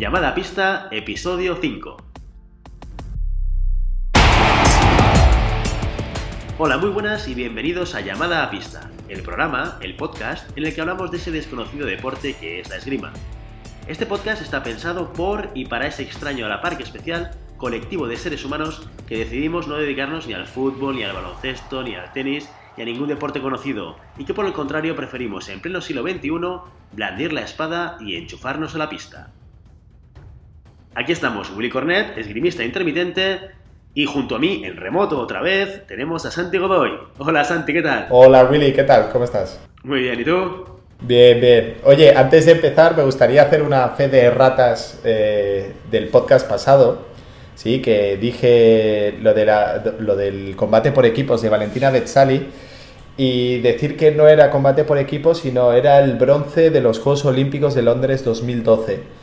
Llamada a pista, episodio 5. Hola, muy buenas y bienvenidos a Llamada a pista, el programa, el podcast, en el que hablamos de ese desconocido deporte que es la esgrima. Este podcast está pensado por y para ese extraño a la par especial colectivo de seres humanos que decidimos no dedicarnos ni al fútbol, ni al baloncesto, ni al tenis, ni a ningún deporte conocido, y que por el contrario preferimos en pleno siglo XXI blandir la espada y enchufarnos a la pista. Aquí estamos, Willy Cornet, esgrimista intermitente, y junto a mí, en remoto otra vez, tenemos a Santi Godoy. Hola Santi, ¿qué tal? Hola Willy, ¿qué tal? ¿Cómo estás? Muy bien, ¿y tú? Bien, bien. Oye, antes de empezar, me gustaría hacer una fe de ratas eh, del podcast pasado. Sí, que dije lo, de lo del combate por equipos de Valentina Betzali y decir que no era combate por equipos, sino era el bronce de los Juegos Olímpicos de Londres 2012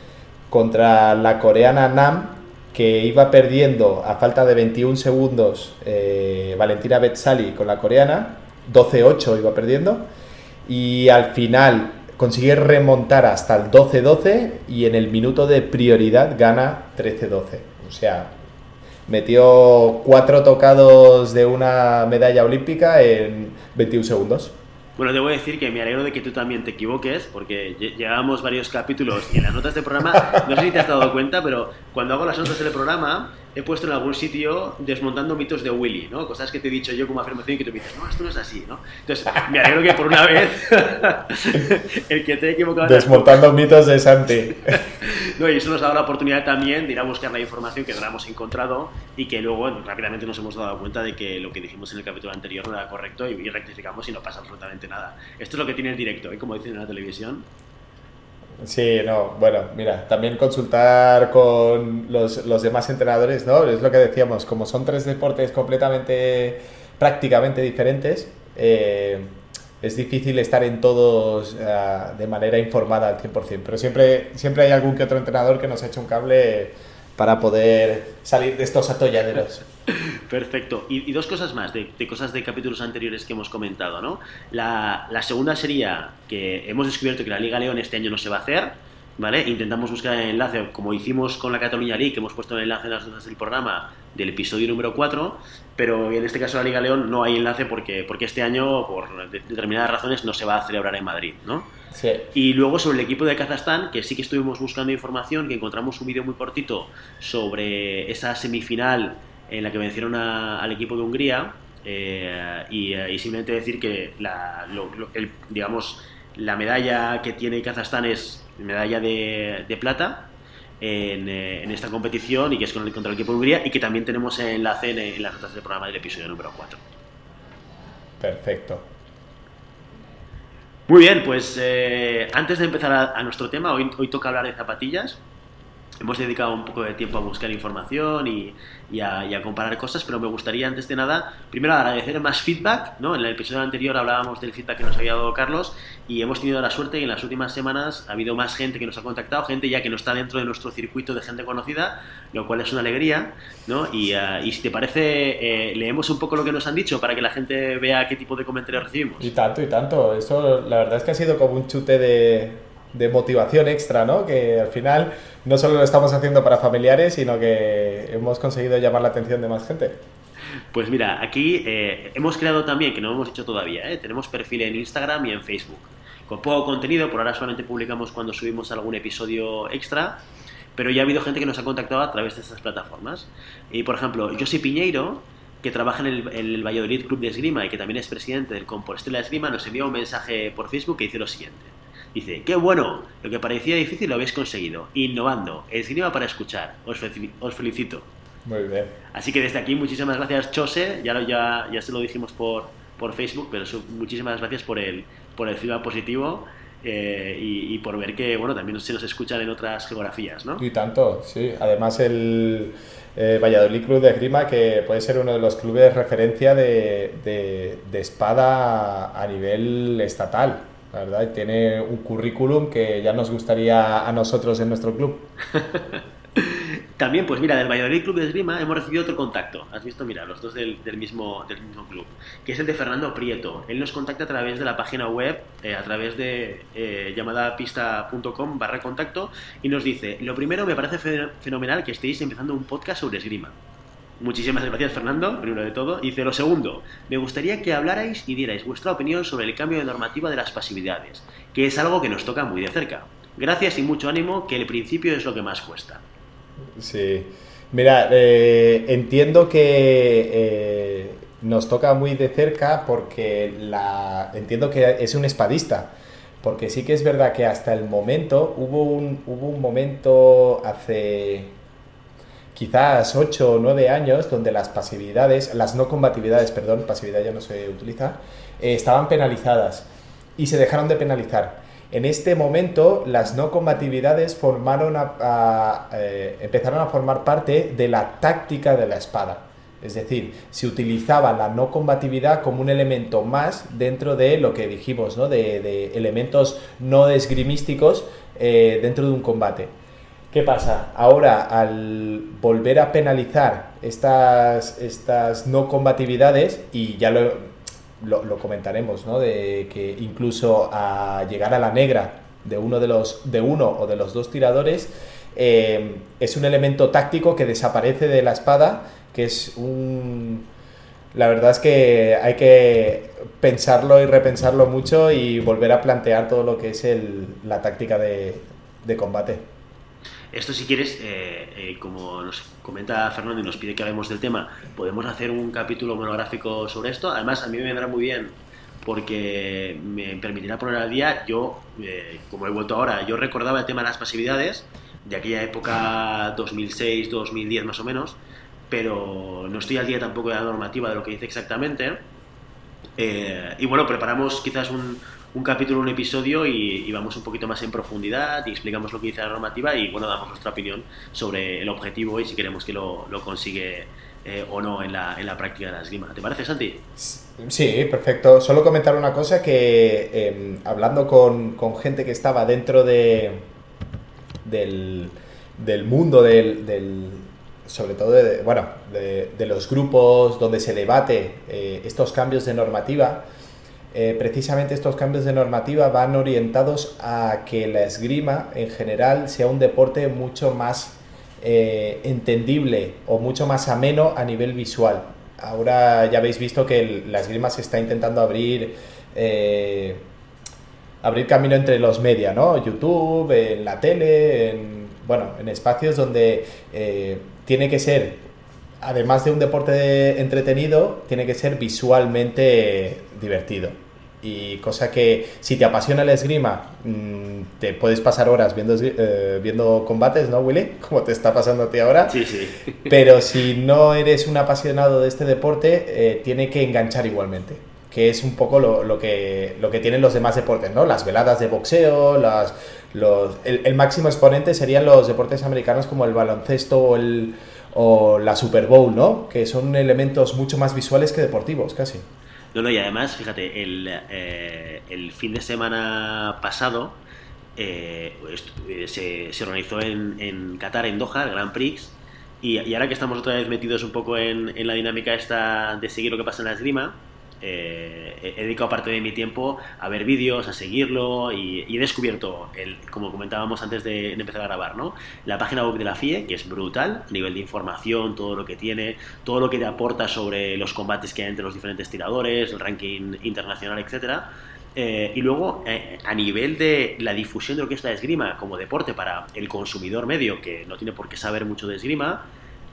contra la coreana Nam, que iba perdiendo a falta de 21 segundos eh, Valentina Betzali con la coreana, 12-8 iba perdiendo, y al final consigue remontar hasta el 12-12 y en el minuto de prioridad gana 13-12. O sea, metió cuatro tocados de una medalla olímpica en 21 segundos. Bueno, debo decir que me alegro de que tú también te equivoques, porque llevamos varios capítulos y en las notas del programa, no sé si te has dado cuenta, pero cuando hago las notas del programa, he puesto en algún sitio desmontando mitos de Willy, ¿no? Cosas que te he dicho yo como afirmación y que tú me dices, no, esto no es así, ¿no? Entonces, me alegro que por una vez el que te he equivocado... Desmontando mitos de Santi. no, y eso nos ha dado la oportunidad también de ir a buscar la información que no la hemos encontrado y que luego rápidamente nos hemos dado cuenta de que lo que dijimos en el capítulo anterior no era correcto y, rectificamos y no pasa absolutamente nada. Esto es lo que tiene el directo, ¿eh? Como dicen en la televisión. Sí, no, bueno, mira, también consultar con los, los, demás entrenadores, ¿no? Es lo que decíamos, como son tres deportes completamente, prácticamente diferentes, eh, es difícil estar en todos eh, de manera informada al 100%, pero siempre, siempre hay algún que otro entrenador que nos ha hecho un cable para poder salir de estos atolladeros. Perfecto. Y, dos cosas más, de, cosas de capítulos anteriores que hemos comentado, ¿no? La, la, segunda sería que hemos descubierto que la Liga León este año no se va a hacer, ¿vale? Intentamos buscar el enlace, como hicimos con la Cataluña League, que hemos puesto el enlace en las notas del programa del episodio número 4, pero en este caso la Liga León no hay enlace porque, porque este año, por determinadas razones, no se va a celebrar en Madrid, ¿no? Sí. Y luego sobre el equipo de Kazajstán, que sí que estuvimos buscando información, que encontramos un vídeo muy cortito sobre esa semifinal en la que vencieron al equipo de Hungría. Eh, eh, y, simplemente decir que la, digamos, la medalla que tiene Kazajstán es medalla de, plata en, eh, en, esta competición y que es con el, contra el equipo de Hungría y que también tenemos enlace en, en las notas del programa del episodio número 4. Perfecto. Muy bien, pues antes de empezar a, nuestro tema, hoy, hoy toca hablar de zapatillas hemos dedicado un poco de tiempo a buscar información y, a, comparar cosas, pero me gustaría antes de nada, primero agradecer más feedback, ¿no? En el episodio anterior hablábamos del feedback que nos había dado Carlos y hemos tenido la suerte que en las últimas semanas ha habido más gente que nos ha contactado, gente ya que no está dentro de nuestro circuito de gente conocida, lo cual es una alegría, ¿no? Y, eh, si te parece, eh, leemos un poco lo que nos han dicho para que la gente vea qué tipo de comentarios recibimos. Y tanto, y tanto. Eso la verdad es que ha sido como un chute de de motivación extra, ¿no? Que al final no solo lo estamos haciendo para familiares, sino que hemos conseguido llamar la atención de más gente. Pues mira, aquí eh, hemos creado también, que no hemos hecho todavía, ¿eh? tenemos perfil en Instagram y en Facebook. Con poco contenido, por ahora solamente publicamos cuando subimos algún episodio extra, pero ya ha habido gente que nos ha contactado a través de estas plataformas. Y por ejemplo, José Piñeiro, que trabaja en el, el, Valladolid Club de Esgrima y que también es presidente del Compostela Esgrima, nos envió un mensaje por Facebook que dice lo siguiente. Dice, qué bueno, lo que parecía difícil lo habéis conseguido. Innovando, esgrima para escuchar. Os, os felicito. Muy bien. Así que desde aquí muchísimas gracias Chose, ya, ya, ya se lo dijimos por, por Facebook, pero muchísimas gracias por el, por el feedback positivo eh, y, por ver que bueno también se nos escuchan en otras geografías, ¿no? Y tanto, sí. Además el eh, Valladolid Club de Esgrima, que puede ser uno de los clubes de referencia de, de, de espada a nivel estatal la verdad, y tiene un currículum que ya nos gustaría a nosotros en nuestro club. También, pues mira, del Valladolid Club de Esgrima hemos recibido otro contacto. Has visto, mira, los dos del, mismo, del mismo club, que es el de Fernando Prieto. Él nos contacta a través de la página web, eh, a través de eh, llamadapista.com barra contacto, y nos dice, lo primero me parece fenomenal que estéis empezando un podcast sobre esgrima. Muchísimas gracias, Fernando, primero de todo. Dice, lo segundo, me gustaría que hablarais y dierais vuestra opinión sobre el cambio de normativa de las pasividades, que es algo que nos toca muy de cerca. Gracias y mucho ánimo, que el principio es lo que más cuesta. Sí. Mira, eh, entiendo que eh, nos toca muy de cerca porque la, entiendo que es un espadista. Porque sí que es verdad que hasta el momento hubo un, hubo un momento hace quizás 8 o 9 años donde las pasividades, las no combatividades, perdón, pasividad ya no se utiliza, eh, estaban penalizadas y se dejaron de penalizar. En este momento, las no combatividades formaron eh, empezaron a formar parte de la táctica de la espada. Es decir, se utilizaba la no combatividad como un elemento más dentro de lo que dijimos, ¿no? de, elementos no esgrimísticos eh, dentro de un combate. ¿Qué pasa? Ahora, al volver a penalizar estas, estas no combatividades, y ya lo, lo, comentaremos, ¿no? De que incluso a llegar a la negra de uno, de los, de uno o de los dos tiradores, eh, es un elemento táctico que desaparece de la espada, que es un... La verdad es que hay que pensarlo y repensarlo mucho y volver a plantear todo lo que es el, la táctica de, de combate. Esto si quieres, eh, eh, como nos comenta Fernando y nos pide que hablemos del tema, podemos hacer un capítulo monográfico sobre esto. Además, a mí me vendrá muy bien porque me permitirá poner al día, yo, eh, como he vuelto ahora, yo recordaba el tema de las pasividades de aquella época 2006, 2010 más o menos, pero no estoy al día tampoco de la normativa de lo que dice exactamente. y bueno, preparamos quizás un, un capítulo, un episodio y, vamos un poquito más en profundidad y explicamos lo que dice la normativa y bueno, damos nuestra opinión sobre el objetivo y si queremos que lo, lo consigue eh, o no en la, en la, práctica de la esgrima. ¿Te parece, Santi? Sí, perfecto. Solo comentar una cosa que em, hablando con, con, gente que estaba dentro de, del, del mundo del, del sobre todo de, bueno, de, los grupos donde se debate eh, estos cambios de normativa, eh, precisamente estos cambios de normativa van orientados a que la esgrima en general sea un deporte mucho más eh, entendible o mucho más ameno a nivel visual. Ahora ya habéis visto que la esgrima se está intentando abrir, eh, abrir camino entre los medios, ¿no? YouTube, en la tele, en, bueno, en espacios donde tiene que ser además de un deporte entretenido, tiene que ser visualmente divertido. Y cosa que si te apasiona la esgrima, mm, te puedes pasar horas viendo, eh, viendo combates, ¿no, Willy? Como te está pasando a ti ahora. Sí, sí. Pero si no eres un apasionado de este deporte, eh, tiene que enganchar igualmente. Que es un poco lo, lo, que, lo que tienen los demás deportes, ¿no? Las veladas de boxeo, las, los, el, máximo exponente serían los deportes americanos como el baloncesto o, el, o la Super Bowl, ¿no? Que son elementos mucho más visuales que deportivos, casi. No, no, y además, fíjate, el, eh, el fin de semana pasado eh, eh, se, se, organizó en, en, Qatar, en Doha, el Grand Prix, y, y, ahora que estamos otra vez metidos un poco en, en la dinámica esta de seguir lo que pasa en la esgrima, eh, he dedicado parte de mi tiempo a ver vídeos, a seguirlo y, he descubierto, el, como comentábamos antes de, empezar a grabar, ¿no? la página web de la FIE, que es brutal, a nivel de información, todo lo que tiene, todo lo que te aporta sobre los combates que hay entre los diferentes tiradores, el ranking internacional, etc. Eh, y luego, eh, a nivel de la difusión de lo que es la esgrima como deporte para el consumidor medio, que no tiene por qué saber mucho de esgrima,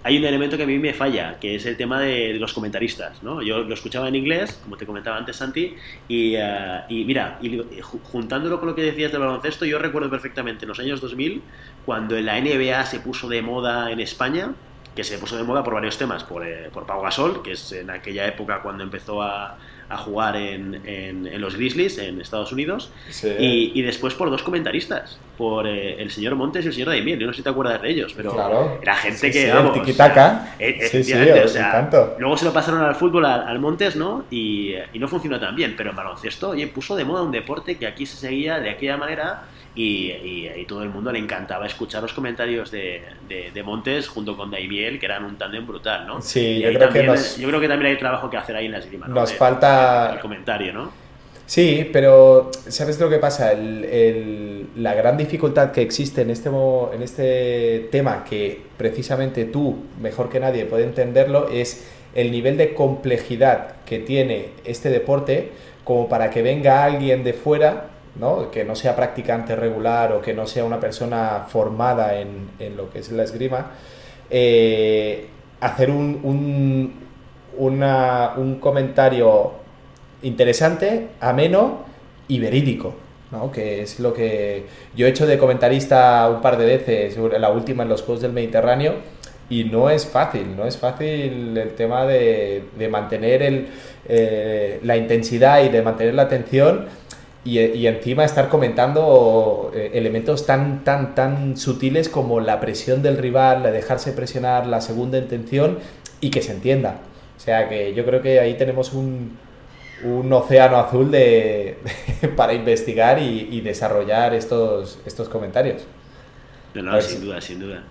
hay un elemento que a mí me falla, que es el tema de, los comentaristas. ¿no? Yo lo escuchaba en inglés, como te comentaba antes, Santi, y, eh, y mira, y, juntándolo con lo que decías del baloncesto, yo recuerdo perfectamente en los años 2000, cuando la NBA se puso de moda en España, que se puso de moda por varios temas, por, eh, por Pau Gasol, que es en aquella época cuando empezó a, a jugar en, en, los Grizzlies en Estados Unidos y, y, después por dos comentaristas, por eh, el señor Montes y el señor Daimiel. Yo no sé si te acuerdas de ellos, pero era gente que, vamos... El o sea, luego se lo pasaron al fútbol, al, Montes, ¿no? Y, y, no funcionó tan bien, pero en baloncesto, oye, puso de moda un deporte que aquí se seguía de aquella manera y, y, todo el mundo le encantaba escuchar los comentarios de, de, Montes junto con Daimiel, que eran un tándem brutal, ¿no? Sí, yo creo, que yo creo que también hay trabajo que hacer ahí en la esgrima. Nos falta... El comentario, ¿no? Sí, pero ¿sabes lo que pasa? El, la gran dificultad que existe en este, en este tema, que precisamente tú, mejor que nadie, puede entenderlo, es el nivel de complejidad que tiene este deporte como para que venga alguien de fuera ¿no? que no sea practicante regular o que no sea una persona formada en, en lo que es la esgrima, eh, hacer un, un, un, comentario interesante, ameno y verídico. ¿no? que es lo que yo he hecho de comentarista un par de veces, la última en los Juegos del Mediterráneo, y no es fácil, no es fácil el tema de, de mantener el, eh, la intensidad y de mantener la atención y, encima estar comentando eh, elementos tan, tan, tan sutiles como la presión del rival, la dejarse presionar, la segunda intención y que se entienda. O sea que yo creo que ahí tenemos un, un océano azul de, para investigar y, desarrollar estos, estos comentarios. No, sin duda, sin duda.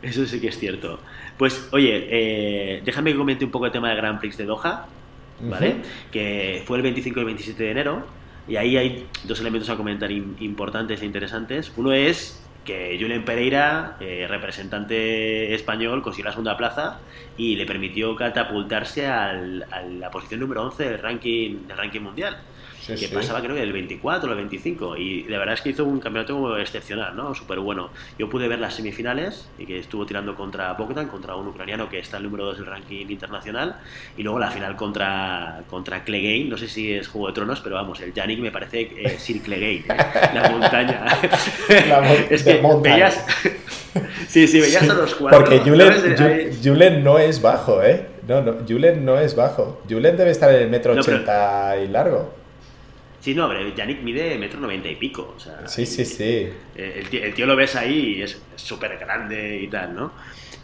Eso sí que es cierto. Pues, oye, eh, déjame que comente un poco el tema del Grand Prix de Doha, ¿vale? Que fue el 25 y el 27 de enero y ahí hay dos elementos a comentar importantes e interesantes. Uno es que Julen Pereira, eh, representante español, consiguió la segunda plaza y le permitió catapultarse al, a la posición número 11 del ranking, del ranking mundial que pasaba creo que el 24 o el 25 y de verdad es que hizo un campeonato excepcional, ¿no? Súper bueno. Yo pude ver las semifinales y que estuvo tirando contra Bogdan, contra un ucraniano que está el número 2 del ranking internacional y luego la final contra, contra Clegane, no sé si es Juego de Tronos, pero vamos, el Yannick me parece eh, Sir Clegane, ¿eh? la montaña. La es que veías... sí, sí, veías a los cuatro. Porque Julen, no es bajo, ¿eh? No, no, Julen no es bajo. Julen debe estar en el metro 80 y largo. Sí, no, pero Yannick mide metro noventa y pico. O sea, sí, sí, sí. El tío, lo ves ahí y es súper grande y tal, ¿no?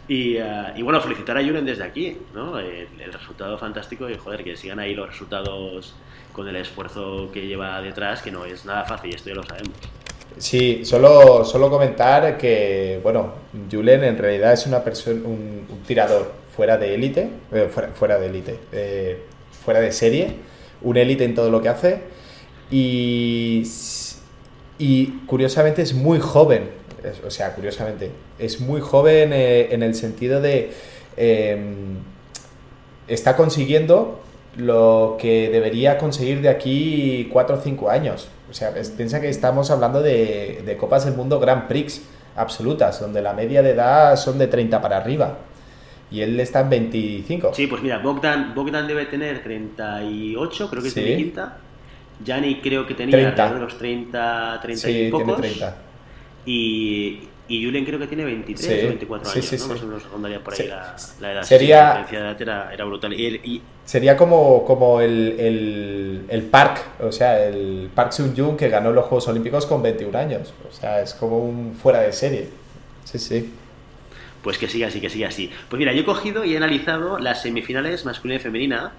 Y, eh, y, bueno, felicitar a Julen desde aquí, ¿no? El, resultado fantástico y joder, que sigan ahí los resultados con el esfuerzo que lleva detrás, que no es nada fácil, esto ya lo sabemos. Sí, solo, solo comentar que, bueno, Julen en realidad es una persona, un, tirador fuera de élite, eh, fuera, de élite, eh, fuera de serie, un élite en todo lo que hace y, y curiosamente es muy joven, o sea, curiosamente, es muy joven eh, en el sentido de... Em, está consiguiendo lo que debería conseguir de aquí 4 o 5 años. O sea, piensa que estamos hablando de, de, Copas del Mundo Grand Prix absolutas, donde la media de edad son de 30 para arriba. Y él está en 25. Sí, pues mira, Bogdan, Bogdan debe tener 38, creo que es de quinta. Yanni creo que tenía 30. de los 30, 30 y pocos. Tiene 30. Y, y Julen creo que tiene 23 o 24 años, sí, ¿no? Más o menos rondaría por ahí la, la, edad. Sería, la edad era, era brutal. Y, y, sería como, como el, el, el, Park, o sea, el Park Seung-jung que ganó los Juegos Olímpicos con 21 años. O sea, es como un fuera de serie. Sí, sí. Pues que siga así, que siga así. Pues mira, yo he cogido y he analizado las semifinales masculina y femenina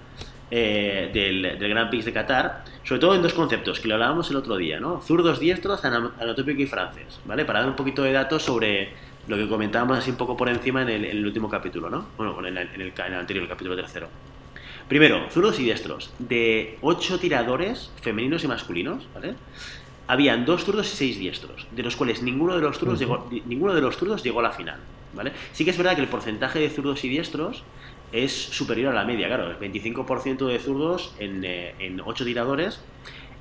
eh, del, del Grand Prix de Qatar, sobre todo en dos conceptos, que lo hablábamos el otro día, ¿no? Zurdos diestros, anatópico y francés, ¿vale? Para dar un poquito de datos sobre lo que comentábamos así un poco por encima en el, último capítulo, ¿no? Bueno, en el, en el, anterior, el capítulo tercero. Primero, zurdos y diestros. De ocho tiradores femeninos y masculinos, ¿vale? Habían dos zurdos y seis diestros, de los cuales ninguno de los zurdos, llegó, ninguno de los zurdos llegó a la final, ¿vale? Sí que es verdad que el porcentaje de zurdos y diestros es superior a la media, claro, el 25% de zurdos en, eh, en 8 tiradores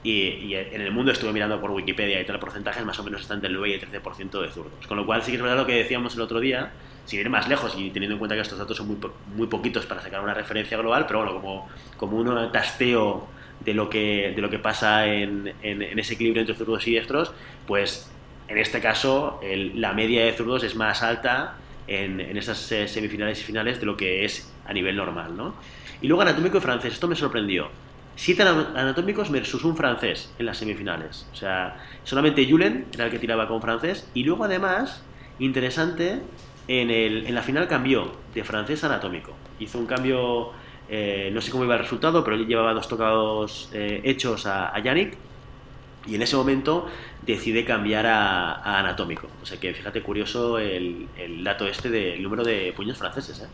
y, en el mundo estuve mirando por Wikipedia y tal, porcentajes más o menos están del 9 y el 13% de zurdos. Con lo cual sí que es verdad lo que decíamos el otro día, sin ir más lejos y teniendo en cuenta que estos datos son muy, muy poquitos para sacar una referencia global, pero bueno, como, como un tasteo de lo que, de lo que pasa en, en, ese equilibrio entre zurdos y diestros, pues en este caso la media de zurdos es más alta en, en estas eh, semifinales y finales de lo que es a nivel normal, ¿no? Y luego anatómico y francés, esto me sorprendió. siete anatómicos versus un francés en las semifinales. O sea, solamente Julen era el que tiraba con francés. Y luego, además, interesante, en, el, en la final cambió de francés a anatómico. Hizo un cambio, eh, no sé cómo iba el resultado, pero él llevaba dos tocados eh, hechos a, a Yannick. Y en ese momento decide cambiar a, anatómico. O sea que fíjate curioso el, dato este del número de puños franceses. ¿eh?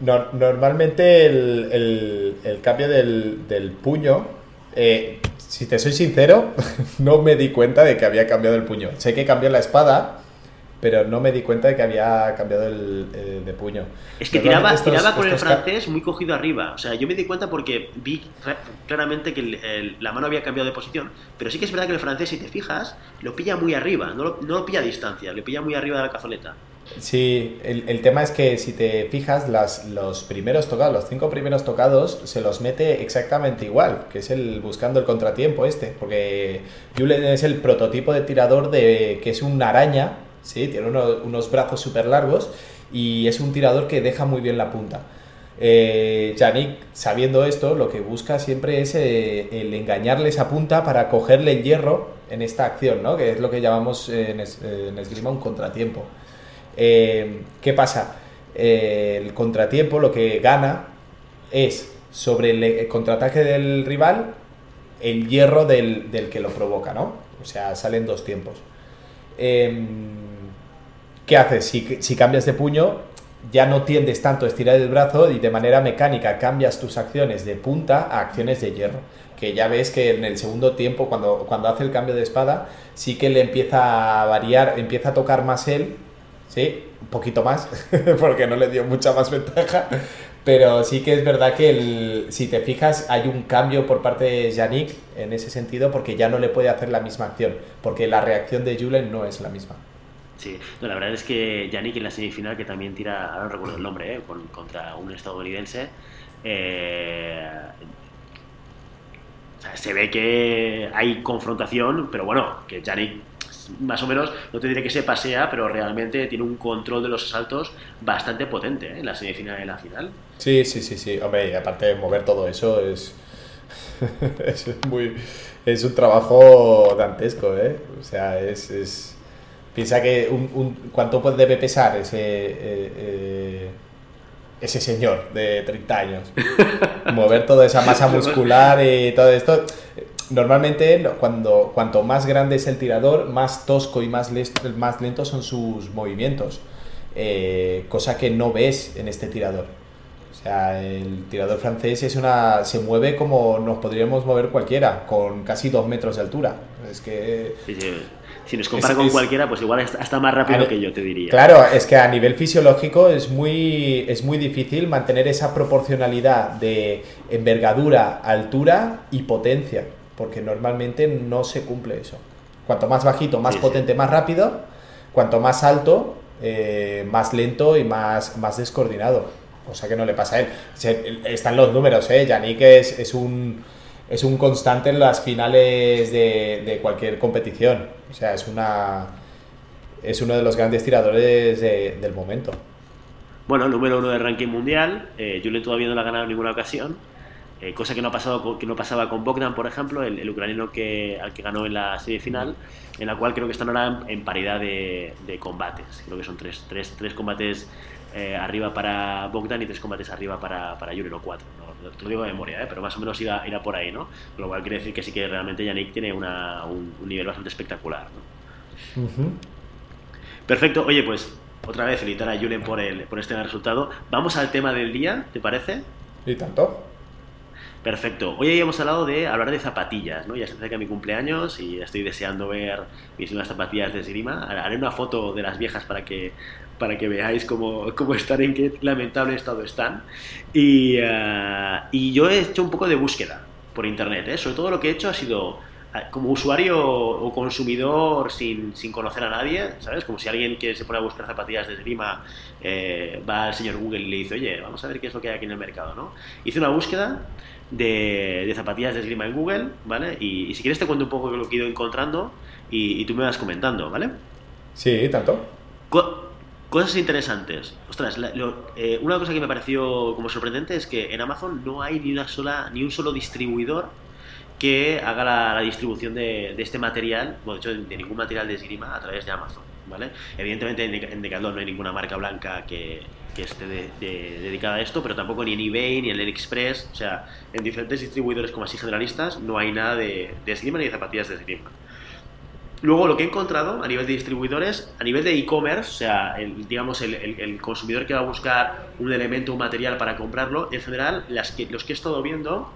Normalmente el, cambio del, puño, eh, si te soy sincero, no me di cuenta de que había cambiado el puño. Sé que cambió la espada, pero no me di cuenta de que había cambiado el, de puño. Es que tiraba, con el francés muy cogido arriba. O sea, yo me di cuenta porque vi claramente que la mano había cambiado de posición, pero sí que es verdad que el francés, si te fijas, lo pilla muy arriba, no lo, no lo pilla a distancia, lo pilla muy arriba de la cazoleta. Sí, el, tema es que si te fijas, las, los primeros tocados, los cinco primeros tocados, se los mete exactamente igual, que es el buscando el contratiempo este, porque Julen es el prototipo de tirador de que es una araña, ¿sí? tiene unos brazos súper largos y es un tirador que deja muy bien la punta. Eh, sabiendo esto, lo que busca siempre es eh, el engañarle esa punta para cogerle el hierro en esta acción, ¿no? que es lo que llamamos en, en esgrima un contratiempo. Eh, ¿Qué pasa? Eh, el contratiempo lo que gana es sobre el contraataque del rival el hierro del, que lo provoca, ¿no? O sea, salen dos tiempos. Em, ¿Qué haces? Si, si, cambias de puño, ya no tiendes tanto a estirar el brazo y de manera mecánica cambias tus acciones de punta a acciones de hierro. Que ya ves que en el segundo tiempo, cuando, cuando hace el cambio de espada, sí que le empieza a variar, empieza a tocar más él Sí, un poquito más, porque no le dio mucha más ventaja. Pero sí que es verdad que el, si te fijas hay un cambio por parte de Yannick en ese sentido porque ya no le puede hacer la misma acción, porque la reacción de Julen no es la misma. Sí, la verdad es que Yannick en la semifinal, que también tira, ahora no recuerdo el nombre, ¿eh? contra un estadounidense, eh, se ve que hay confrontación, pero bueno, que Yannick más o menos, no te diré que se pasea, pero realmente tiene un control de los asaltos bastante potente ¿eh? en la semifinal y en la final. Sí, sí, sí, sí. Hombre, y aparte de mover todo eso es, es muy... Es un trabajo dantesco, ¿eh? O sea, es... es... Piensa que un, un, cuánto debe pesar ese... Eh, eh, ese señor de 30 años. Mover toda esa masa muscular y todo esto normalmente cuando cuanto más grande es el tirador, más tosco y más, más lento son sus movimientos, eh, cosa que no ves en este tirador. O sea, el tirador francés es una se mueve como nos podríamos mover cualquiera, con casi dos metros de altura. Es que si nos compara con cualquiera, pues igual está más rápido que yo, te diría. Claro, es que a nivel fisiológico es muy, es muy difícil mantener esa proporcionalidad de envergadura, altura y potencia porque normalmente no se cumple eso. Cuanto más bajito, más potente, más rápido, cuanto más alto, eh, más lento y más, más descoordinado. Cosa que no le pasa a él. están los números, ¿eh? Yannick es, es, un, es un constante en las finales de, cualquier competición. O sea, es una es uno de los grandes tiradores del momento. Bueno, número uno del ranking mundial. Eh, Julen todavía no le ha ganado en ninguna ocasión. Eh, cosa que no, ha pasado, que no pasaba con Bogdan, por ejemplo, el, ucraniano que, al que ganó en la serie final, en la cual creo que están ahora en, paridad de, combates. Creo que son tres, tres, tres combates eh, arriba para Bogdan y tres combates arriba para, para Yuri, no cuatro. No, te lo digo de memoria, ¿eh? pero más o menos irá, irá por ahí, ¿no? Lo cual quiere decir que sí que realmente Yannick tiene una, un, nivel bastante espectacular. Perfecto, oye, pues otra vez felicitar a Julen por, el, por este resultado. Vamos al tema del día, ¿te parece? Y tanto. Perfecto. Hoy habíamos hablado de hablar de zapatillas, ¿no? Ya se acerca mi cumpleaños y estoy deseando ver mis nuevas zapatillas de esgrima. Haré una foto de las viejas para que, para que veáis cómo, cómo están, en qué lamentable estado están. Y, eh, y yo he hecho un poco de búsqueda por internet, ¿eh? Sobre todo lo que he hecho ha sido eh, como usuario o consumidor sin, sin, conocer a nadie, ¿sabes? Como si alguien que se pone a buscar zapatillas de esgrima eh, va al señor Google y le dice, oye, vamos a ver qué es lo que hay aquí en el mercado, ¿no? Hice una búsqueda de, zapatillas de esgrima en Google, ¿vale? Y, si quieres te cuento un poco lo que he ido encontrando y, tú me vas comentando, ¿vale? Sí, tanto. Cosas interesantes. Ostras, eh, una cosa que me pareció como sorprendente es que en Amazon no hay ni una sola, ni un solo distribuidor que haga la, distribución de, este material, bueno, de hecho de ningún material de esgrima a través de Amazon, ¿vale? Evidentemente en Decathlon no hay ninguna marca blanca que, esté dedicada a esto, pero tampoco ni en eBay ni en AliExpress, o sea, en diferentes distribuidores como así generalistas no hay nada de, de ni de zapatillas de esgrima. Luego lo que he encontrado a nivel de distribuidores, a nivel de e-commerce, o sea, el, digamos el, consumidor que va a buscar un elemento, un material para comprarlo, en general las que, los que he estado viendo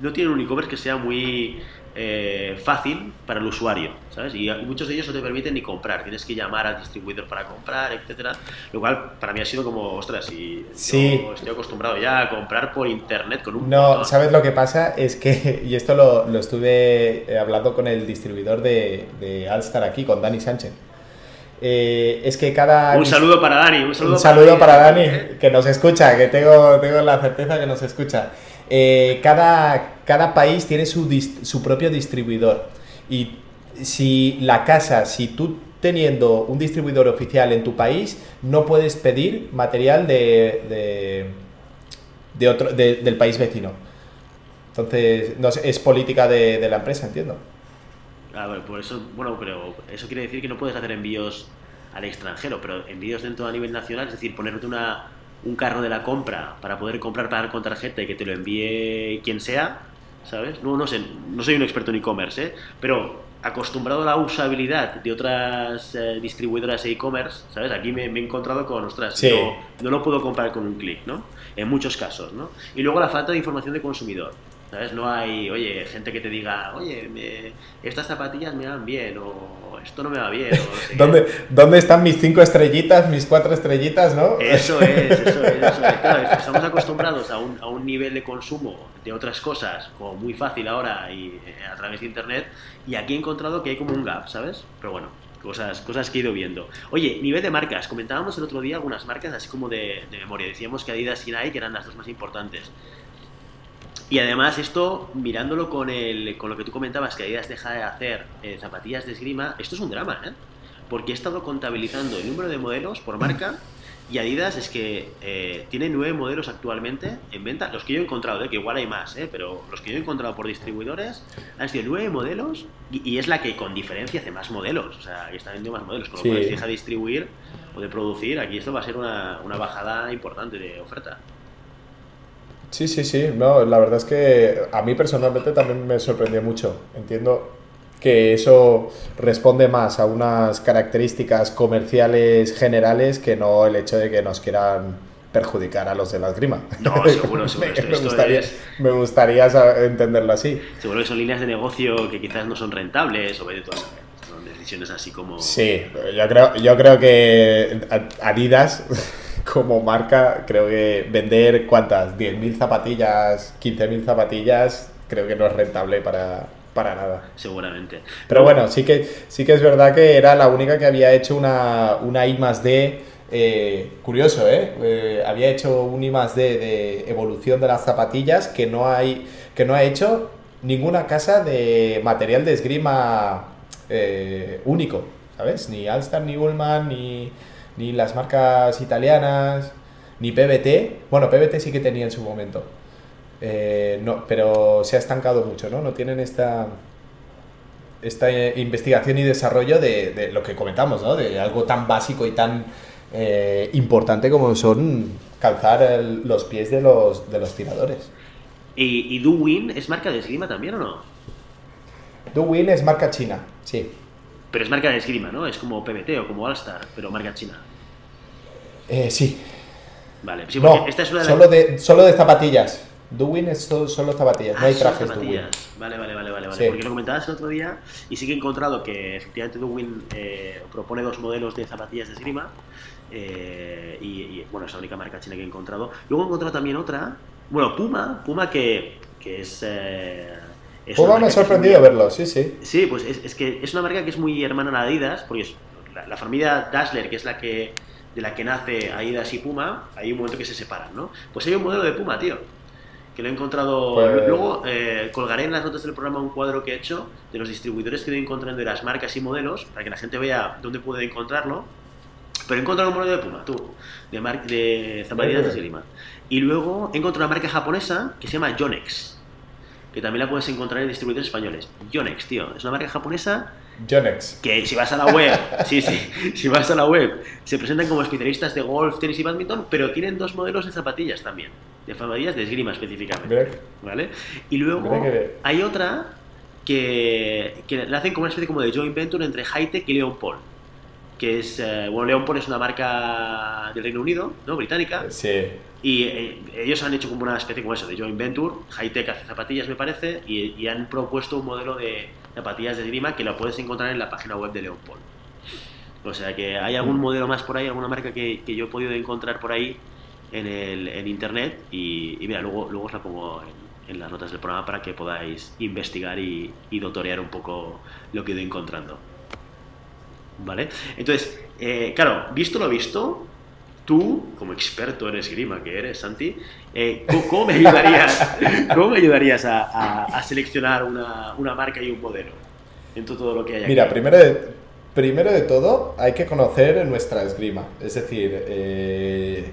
no tienen un e-commerce que sea muy eh, fácil para el usuario, ¿sabes? Y muchos de ellos no te permiten ni comprar, tienes que llamar al distribuidor para comprar, etcétera, lo cual para mí ha sido como, ostras, y yo estoy acostumbrado ya a comprar por internet con un No, ¿sabes lo que pasa? Es que, y esto lo, estuve eh, hablando con el distribuidor de, de Alstar aquí, con Dani Sánchez. Eh, es que cada... Un saludo para Dani, un saludo, para, Dani, que nos escucha, que tengo, tengo la certeza que nos escucha. Eh, cada, cada país tiene su, su propio distribuidor. Y si la casa, si tú teniendo un distribuidor oficial en tu país, no puedes pedir material de, de, otro, del país vecino. Entonces, no es política de, la empresa, entiendo. Ah, por eso, bueno, pero eso quiere decir que no puedes hacer envíos al extranjero, pero envíos dentro a nivel nacional, es decir, ponerte una, un carro de la compra para poder comprar, pagar con tarjeta y que te lo envíe quien sea, ¿sabes? No, no sé, no soy un experto en e-commerce, ¿eh? pero acostumbrado a la usabilidad de otras eh, distribuidoras de e-commerce, ¿sabes? Aquí me, he encontrado con, ostras, no, no, lo puedo comprar con un clic, ¿no? En muchos casos, ¿no? Y luego la falta de información de consumidor. ¿Sabes? No hay, oye, gente que te diga, oye, estas zapatillas me van bien, o esto no me va bien. O ¿Dónde, ¿Dónde están mis cinco estrellitas, mis cuatro estrellitas, no? Eso es, eso es. Eso es. Claro, estamos acostumbrados a un, a un nivel de consumo de otras cosas, como muy fácil ahora y eh, a través de internet, y aquí he encontrado que hay como un gap, ¿sabes? Pero bueno, cosas, cosas que he ido viendo. Oye, nivel de marcas, comentábamos el otro día algunas marcas así como de, de memoria, decíamos que Adidas y Nike eran las dos más importantes. Y además esto, mirándolo con, el, con lo que tú comentabas, que Adidas deja de hacer eh, zapatillas de esgrima, esto es un drama, ¿eh? Porque he estado contabilizando el número de modelos por marca y Adidas es que eh, tiene nueve modelos actualmente en venta, los que yo he encontrado, ¿eh? que igual hay más, ¿eh? pero los que yo he encontrado por distribuidores han sido nueve modelos y, es la que con diferencia hace más modelos, o sea, que está vendiendo más modelos, con lo cual si deja de distribuir o de producir, aquí esto va a ser una, una bajada importante de oferta. Sí, sí, sí. No, la verdad es que a mí personalmente también me sorprendió mucho. Entiendo que eso responde más a unas características comerciales generales que no el hecho de que nos quieran perjudicar a los de la esgrima. No, seguro, seguro. me, gustaría, me gustaría entenderlo así. Seguro que son líneas de negocio que quizás no son rentables o de todas son decisiones así como... Sí, yo creo, yo creo que Adidas como marca, creo que vender cuántas, 10.000 zapatillas, 15.000 zapatillas, creo que no es rentable para, para nada. Seguramente. Pero bueno, sí que, sí que es verdad que era la única que había hecho una, una I más D. Eh, curioso, ¿eh? ¿eh? Había hecho un I más D de evolución de las zapatillas que no, hay, que no ha hecho ninguna casa de material de esgrima eh, único, ¿sabes? Ni Alstar, ni Ullman, ni, ni las marcas italianas, ni PBT. Bueno, PBT sí que tenía en su momento. Eh, no, pero se ha estancado mucho, ¿no? No tienen esta, esta investigación y desarrollo de, lo que comentamos, ¿no? De algo tan básico y tan eh, importante como son calzar los pies de los, de los tiradores. ¿Y, ¿Y Duwin es marca de esgrima también o no? Duwin es marca china, sí. Pero es marca de esgrima, ¿no? Es como PBT o como Allstar, pero marca china. Eh, sí. Vale, sí, no, esta es una de solo, de, solo de zapatillas. Duwin es solo, zapatillas, no hay ah, trajes zapatillas. Vale, vale, vale, vale. vale. Porque lo comentabas el otro día y sí que he encontrado que efectivamente Duwin eh, propone dos modelos de zapatillas de esgrima. Eh, y, bueno, es la única marca china que he encontrado. Luego he encontrado también otra, bueno, Puma, Puma que, que es eh, Puma me ha sorprendido verlo, sí, sí. Sí, pues es, que es una marca que es muy hermana a Adidas, porque es la, familia Dassler, que es la que de la que nace Adidas y Puma, hay un momento que se separan, ¿no? Pues hay un modelo de Puma, tío, que lo he encontrado... Pues- luego eh, colgaré en las notas del programa un cuadro que he hecho de los distribuidores que he encontrando de las marcas y modelos, para que la gente vea dónde puede encontrarlo. Pero he encontrado un modelo de Puma, tú, de, mar- de zapatillas de esgrima. Y luego he encontrado una marca japonesa que se llama Yonex, que también la puedes encontrar en distribuidores españoles. Yonex, tío, es una marca japonesa Yonex. que si vas a la web, sí, sí, si vas a la web, se presentan como especialistas de golf, tenis y badminton, pero tienen dos modelos de zapatillas también, de zapatillas de esgrima específicamente, ¿vale? Y luego hay otra que, que la hacen como una especie como de joint venture entre Hightech y Leon Paul, que es, eh, bueno, Leon Paul es una marca del Reino Unido, ¿no? Británica, Sí. y eh, ellos han hecho como una especie como eso, de joint venture. Hightech hace zapatillas, me parece, y, y han propuesto un modelo de zapatillas de esgrima que lo puedes encontrar en la página web de Leon Paul. O sea que hay algún modelo más por ahí, alguna marca que, que yo he podido encontrar por ahí en, el, en internet. Y, y mira, luego, luego os la pongo en, en las notas del programa para que podáis investigar y, y dotorear un poco lo que he ido encontrando. ¿Vale? Entonces, eh, claro, visto lo visto, tú, como experto en esgrima que eres, Santi, eh, ¿cómo, cómo me ayudarías, cómo me ayudarías a, a- a seleccionar una, una marca y un modelo en todo lo que hay aquí? Mira, primero de, primero de todo hay que conocer nuestra esgrima. Es decir, eh,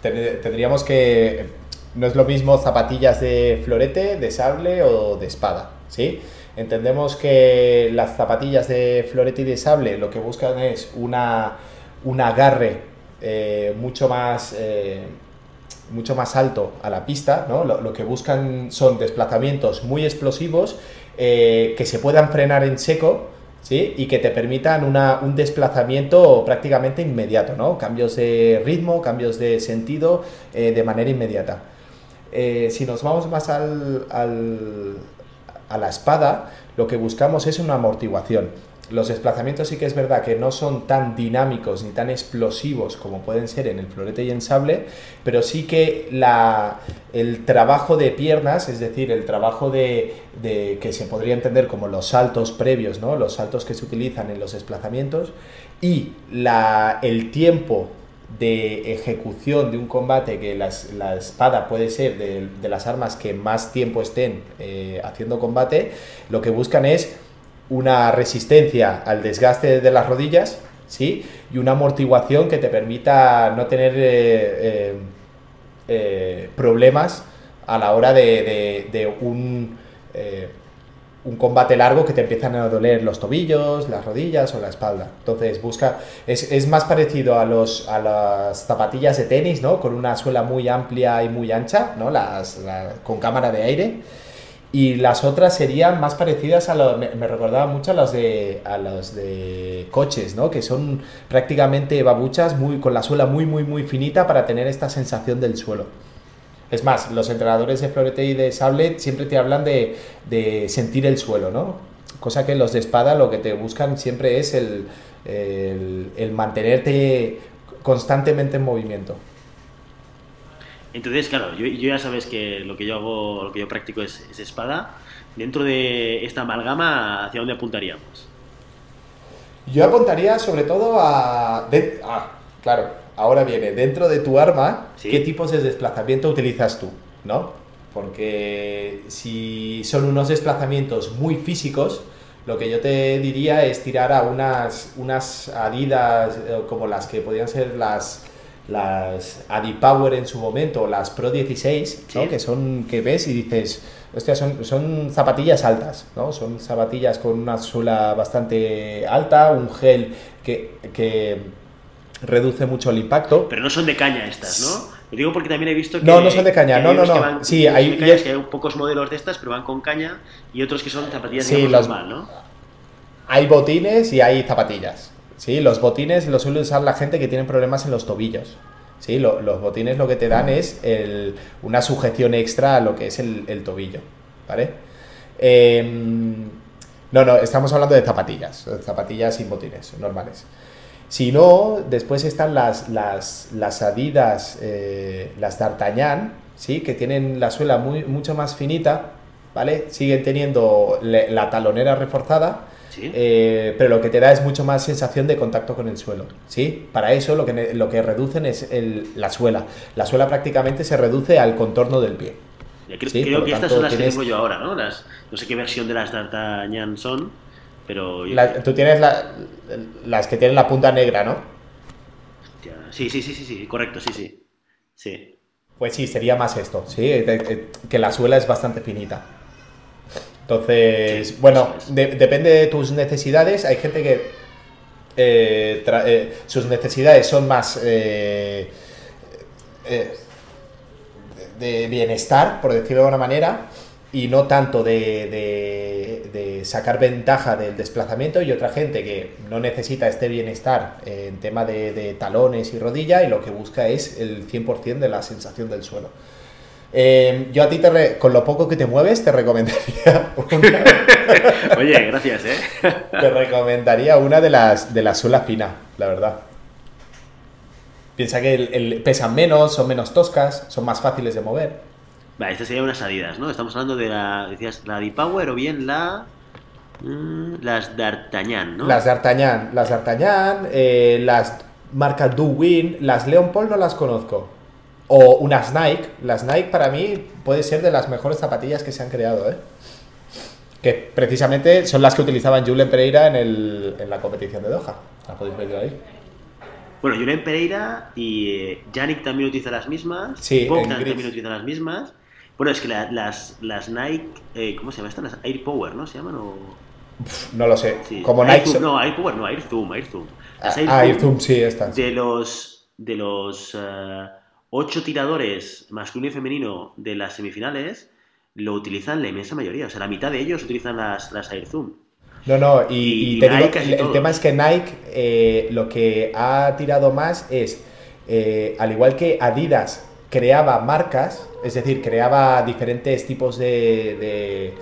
ten- tendríamos que... No es lo mismo zapatillas de florete, de sable o de espada, ¿sí? Entendemos que las zapatillas de florete y de sable lo que buscan es una, un agarre eh, mucho más... eh, mucho más alto a la pista, ¿no? Lo, que buscan son desplazamientos muy explosivos eh, que se puedan frenar en seco, ¿sí? Y que te permitan una- un desplazamiento prácticamente inmediato, ¿no? Cambios de ritmo, cambios de sentido de manera inmediata. Si nos vamos más al- a la espada, lo que buscamos es una amortiguación. Los desplazamientos sí que es verdad que no son tan dinámicos ni tan explosivos como pueden ser en el florete y en sable, pero sí que la, el trabajo de piernas, es decir, el trabajo de, que se podría entender como los saltos previos, ¿no? los saltos que se utilizan en los desplazamientos, y la, el tiempo de ejecución de un combate que las- la espada puede ser de, de las armas que más tiempo estén eh, haciendo combate, lo que buscan es una resistencia al desgaste de las rodillas, ¿sí? Y una amortiguación que te permita no tener eh, eh, problemas a la hora de, de- un, un combate largo que te empiezan a doler los tobillos, las rodillas o la espalda. Entonces busca, es, es más parecido a, los, a las zapatillas de tenis, ¿no? Con una suela muy amplia y muy ancha, ¿no? Las, la- con cámara de aire. Y las otras serían más parecidas a lo, me, me recordaba mucho a las de a los de coches, ¿no? Que son prácticamente babuchas muy con la suela muy muy muy finita para tener esta sensación del suelo. Es más, los entrenadores de florete y de sable siempre te hablan de, de sentir el suelo, ¿no? Cosa que los de espada lo que te buscan siempre es el, el- el mantenerte constantemente en movimiento. Entonces, claro, yo, yo ya sabes que lo que yo hago, lo que yo practico es, es espada. Dentro de esta amalgama, ¿hacia dónde apuntaríamos? Yo apuntaría sobre todo a... de- ah, claro, ahora viene, dentro de tu arma, Sí. ¿qué tipos de desplazamiento utilizas tú? ¿No? Porque si son unos desplazamientos muy físicos, lo que yo te diría es tirar a unas, unas Adidas eh, como las que podían ser las, las Adipower en su momento, o las Pro 16, ¿no? Sí. que son que ves y dices, hostia, son, son zapatillas altas, ¿no? Son zapatillas con una suela bastante alta, un gel que, que reduce mucho el impacto. Pero no son de caña estas, ¿no? Lo digo porque también he visto que. No, no son de caña, no, no, no. van- Sí, hay- cañas que hay pocos modelos de estas, pero van con caña, y otros que son zapatillas Sí, digamos, los- normal, ¿no? Hay botines y hay zapatillas. ¿sí? Los botines los suele usar la gente que tiene problemas en los tobillos. ¿sí? Lo- los botines lo que te dan es el- una sujeción extra a lo que es el, el tobillo. ¿Vale? Em, no, no, estamos hablando de zapatillas. Zapatillas sin botines, normales. Si no, después están las, las, las Adidas, eh, las D'Artagnan, ¿sí? que tienen la suela muy, mucho más finita, ¿vale? Siguen teniendo le- la talonera reforzada, Sí. eh, pero lo que te da es mucho más sensación de contacto con el suelo, ¿sí? Para eso lo que, lo que reducen es el- la suela. La suela prácticamente se reduce al contorno del pie. Creo sí, creo por que estas son las tienes- que tengo yo ahora, ¿no? Las, no sé qué versión de las D'Artagnan son, pero. yo- La- tú tienes la- las que tienen la punta negra, ¿no? Sí, sí, sí, sí, sí, correcto, sí, sí. Sí. Pues sí, sería más esto, sí, que la suela es bastante finita. Entonces, bueno, depende de tus necesidades. Hay gente que eh, eh, sus necesidades son más eh, de bienestar, por decirlo de alguna manera, y no tanto de, de, sacar ventaja del desplazamiento y otra gente que no necesita este bienestar en tema de, talones y rodilla y lo que busca es el 100% de la sensación del suelo. Eh, yo a ti, te con lo poco que te mueves, te recomendaría una... Oye, gracias, ¿eh? te recomendaría una de las de la suela fina, la verdad. Piensa que el, pesan menos, son menos toscas, son más fáciles de mover. Vale, estas serían unas salidas, ¿no? Estamos hablando de la, decías, la D-Power o bien la... Mm, las D'Artagnan, ¿no? Las D'Artagnan, las D'Artagnan, eh, las marcas Do-Win, las Leon Paul no las conozco. O unas Nike, las Nike para mí puede ser de las mejores zapatillas que se han creado, ¿eh? Que precisamente son las que utilizaban Julen Pereira en, el, en la competición de Doha. La podéis ver ahí. Bueno, Julen Pereira y eh, Yannick también utiliza las mismas. Sí, Bogdan también utiliza las mismas. Bueno, es que las, las Nike, eh, ¿cómo se llama estas? Las Air Power, ¿no? ¿Se llaman o...? no lo sé. Como Nike... no, Air Power no, Air Zoom, Air Zoom. Las ah, Air, Zoom, sí, estas. De los, de los uh, ocho tiradores masculino y femenino de las semifinales, lo utilizan la inmensa mayoría. O sea, la mitad de ellos utilizan las, las Air Zoom. No, no, y, te digo que el, tema es que Nike eh, lo que ha tirado más es, eh, al igual que Adidas creaba marcas, es decir, creaba diferentes tipos de,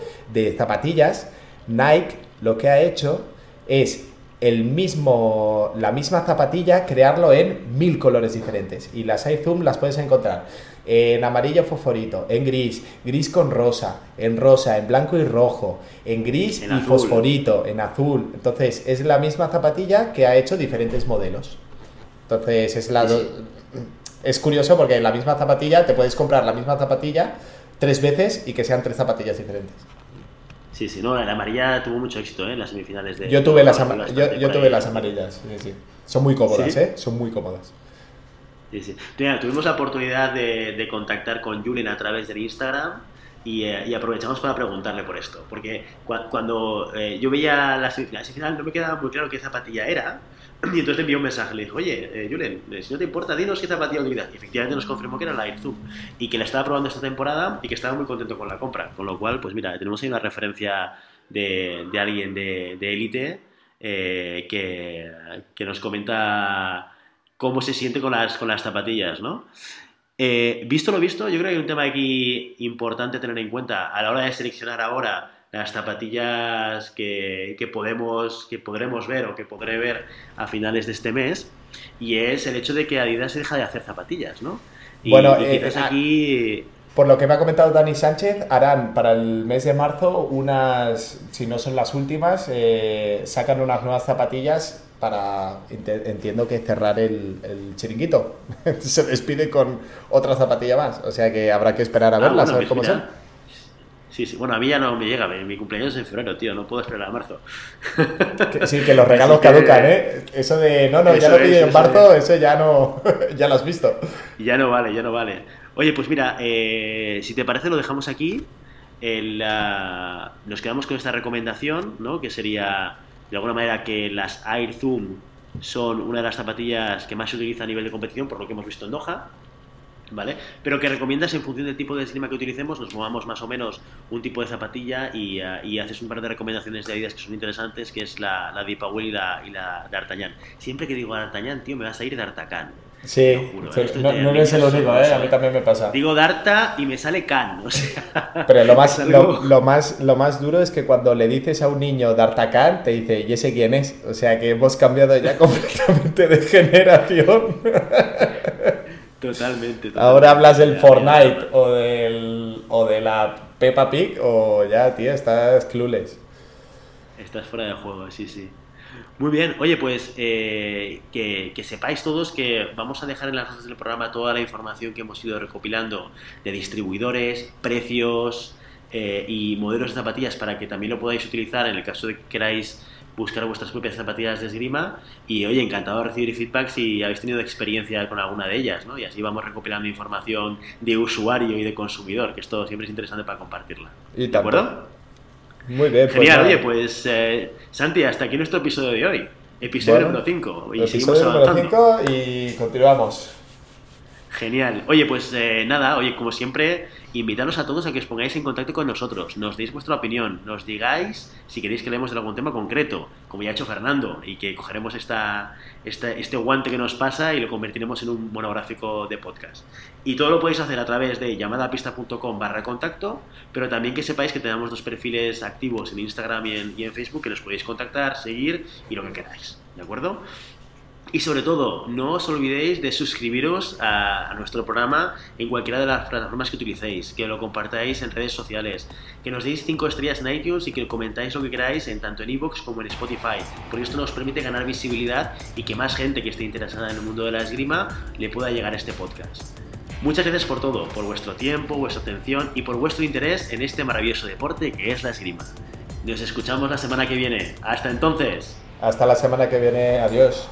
zapatillas, Nike lo que ha hecho es el mismo, la misma zapatilla crearlo en mil colores diferentes. Y las iZoom las puedes encontrar en amarillo fosforito, en gris, gris con rosa, en rosa, en blanco y rojo, en gris y fosforito, en azul. Entonces es la misma zapatilla que ha hecho diferentes modelos. Entonces es la, es curioso porque en la misma zapatilla te puedes comprar la misma zapatilla tres veces y que sean tres zapatillas diferentes. Sí, sí, no, la amarilla tuvo mucho éxito ¿eh? en las semifinales de... Yo tuve, las, yo, tuve las amarillas, sí, sí. Son muy cómodas, ¿eh? Son muy cómodas. Sí, sí. tuvimos la oportunidad de, contactar con Julien a través del Instagram y, eh, aprovechamos para preguntarle por esto. Porque cuando eh, yo veía la semifinal no me quedaba muy claro qué zapatilla era, y entonces le envió un mensaje, le dijo, oye, eh, Julen, eh, si no te importa, dinos qué zapatilla utilizas. Y efectivamente nos confirmó que era la Airzoom y que la estaba probando esta temporada y que estaba muy contento con la compra. Con lo cual, pues mira, tenemos ahí una referencia de, de alguien de élite eh, que, que, nos comenta cómo se siente con las, con las zapatillas, ¿no? visto lo visto, yo creo que hay un tema aquí importante tener en cuenta a la hora de seleccionar ahora las zapatillas que, podemos, que podremos ver o que podré ver a finales de este mes, y es el hecho de que Adidas deja de hacer zapatillas, ¿no? Y, bueno, eh, aquí... Por lo que me ha comentado Dani Sánchez, harán para el mes de marzo unas, si no son las últimas, eh, sacan unas nuevas zapatillas para, entiendo que cerrar el, el chiringuito. Se despide con otra zapatilla más, o sea que habrá que esperar a ah, verlas, a ver cómo son. Sí, sí. Bueno, a mí ya no me llega. Mi, cumpleaños es en febrero, tío. No puedo esperar a marzo. sí, que los regalos caducan, ¿eh? Eso de, no, no, ya lo pide en marzo, eso ya no... ya lo has visto. Ya no vale, ya no vale. Oye, pues mira, eh, si te parece lo dejamos aquí. nos quedamos con esta recomendación, ¿no? Que sería, de alguna manera, que las Air Zoom son una de las zapatillas que más se utiliza a nivel de competición, por lo que hemos visto en Doha. ¿Vale? Pero que recomiendas en función del tipo de esgrima que utilicemos, nos movamos más o menos un tipo de zapatilla y, uh, haces un par de recomendaciones de Adidas que son interesantes, que es la, la de y la, y la D'Artagnan. Siempre que digo D'Artagnan, tío, me vas a ir D'Artagnan. Sí, juro, ¿eh? no, no eres el único, ¿eh? a mí también me pasa. Digo Darta y me sale Can, o sea... Pero lo más, lo, más, lo más duro es que cuando le dices a un niño D'Artagnan, te dice, ¿y ese quién es? O sea que hemos cambiado ya completamente de generación. Totalmente, Ahora hablas del Fortnite o, del, o de la Peppa Pig o ya, tío, estás clueless. Estás fuera de juego, sí, sí. Muy bien, oye, pues eh, que, sepáis todos que vamos a dejar en las notas del programa toda la información que hemos ido recopilando de distribuidores, precios, eh, y modelos de zapatillas para que también lo podáis utilizar en el caso de que queráis buscar vuestras propias zapatillas de esgrima y oye, encantado de recibir feedback si habéis tenido experiencia con alguna de ellas, ¿no? Y así vamos recopilando información de usuario y de consumidor, que esto siempre es interesante para compartirla. Y ¿De acuerdo? Muy bien. Pues Genial, oye, pues eh, Santi, hasta aquí nuestro episodio de hoy. Episodio número 5. Y seguimos avanzando. 5 y continuamos. Genial. Oye, pues eh, nada, oye, como siempre, invitaros a todos a que os pongáis en contacto con nosotros, nos deis vuestra opinión, nos digáis si queréis que leemos de algún tema concreto, como ya ha hecho Fernando, y que cogeremos esta, este guante que nos pasa y lo convertiremos en un monográfico de podcast. Y todo lo podéis hacer a través de llamadapista.com barra contacto, pero también que sepáis que tenemos dos perfiles activos en Instagram y en, Facebook que nos podéis contactar, seguir y lo que queráis. ¿De acuerdo? Y sobre todo, no os olvidéis de suscribiros a, nuestro programa en cualquiera de las plataformas que utilicéis, que lo compartáis en redes sociales, que nos deis 5 estrellas en iTunes y que comentáis lo que queráis en tanto en iVoox como en Spotify, porque esto nos permite ganar visibilidad y que más gente que esté interesada en el mundo de la esgrima le pueda llegar a este podcast. Muchas gracias por todo, por vuestro tiempo, vuestra atención y por vuestro interés en este maravilloso deporte que es la esgrima. Nos escuchamos la semana que viene. Hasta entonces. Hasta la semana que viene. Adiós.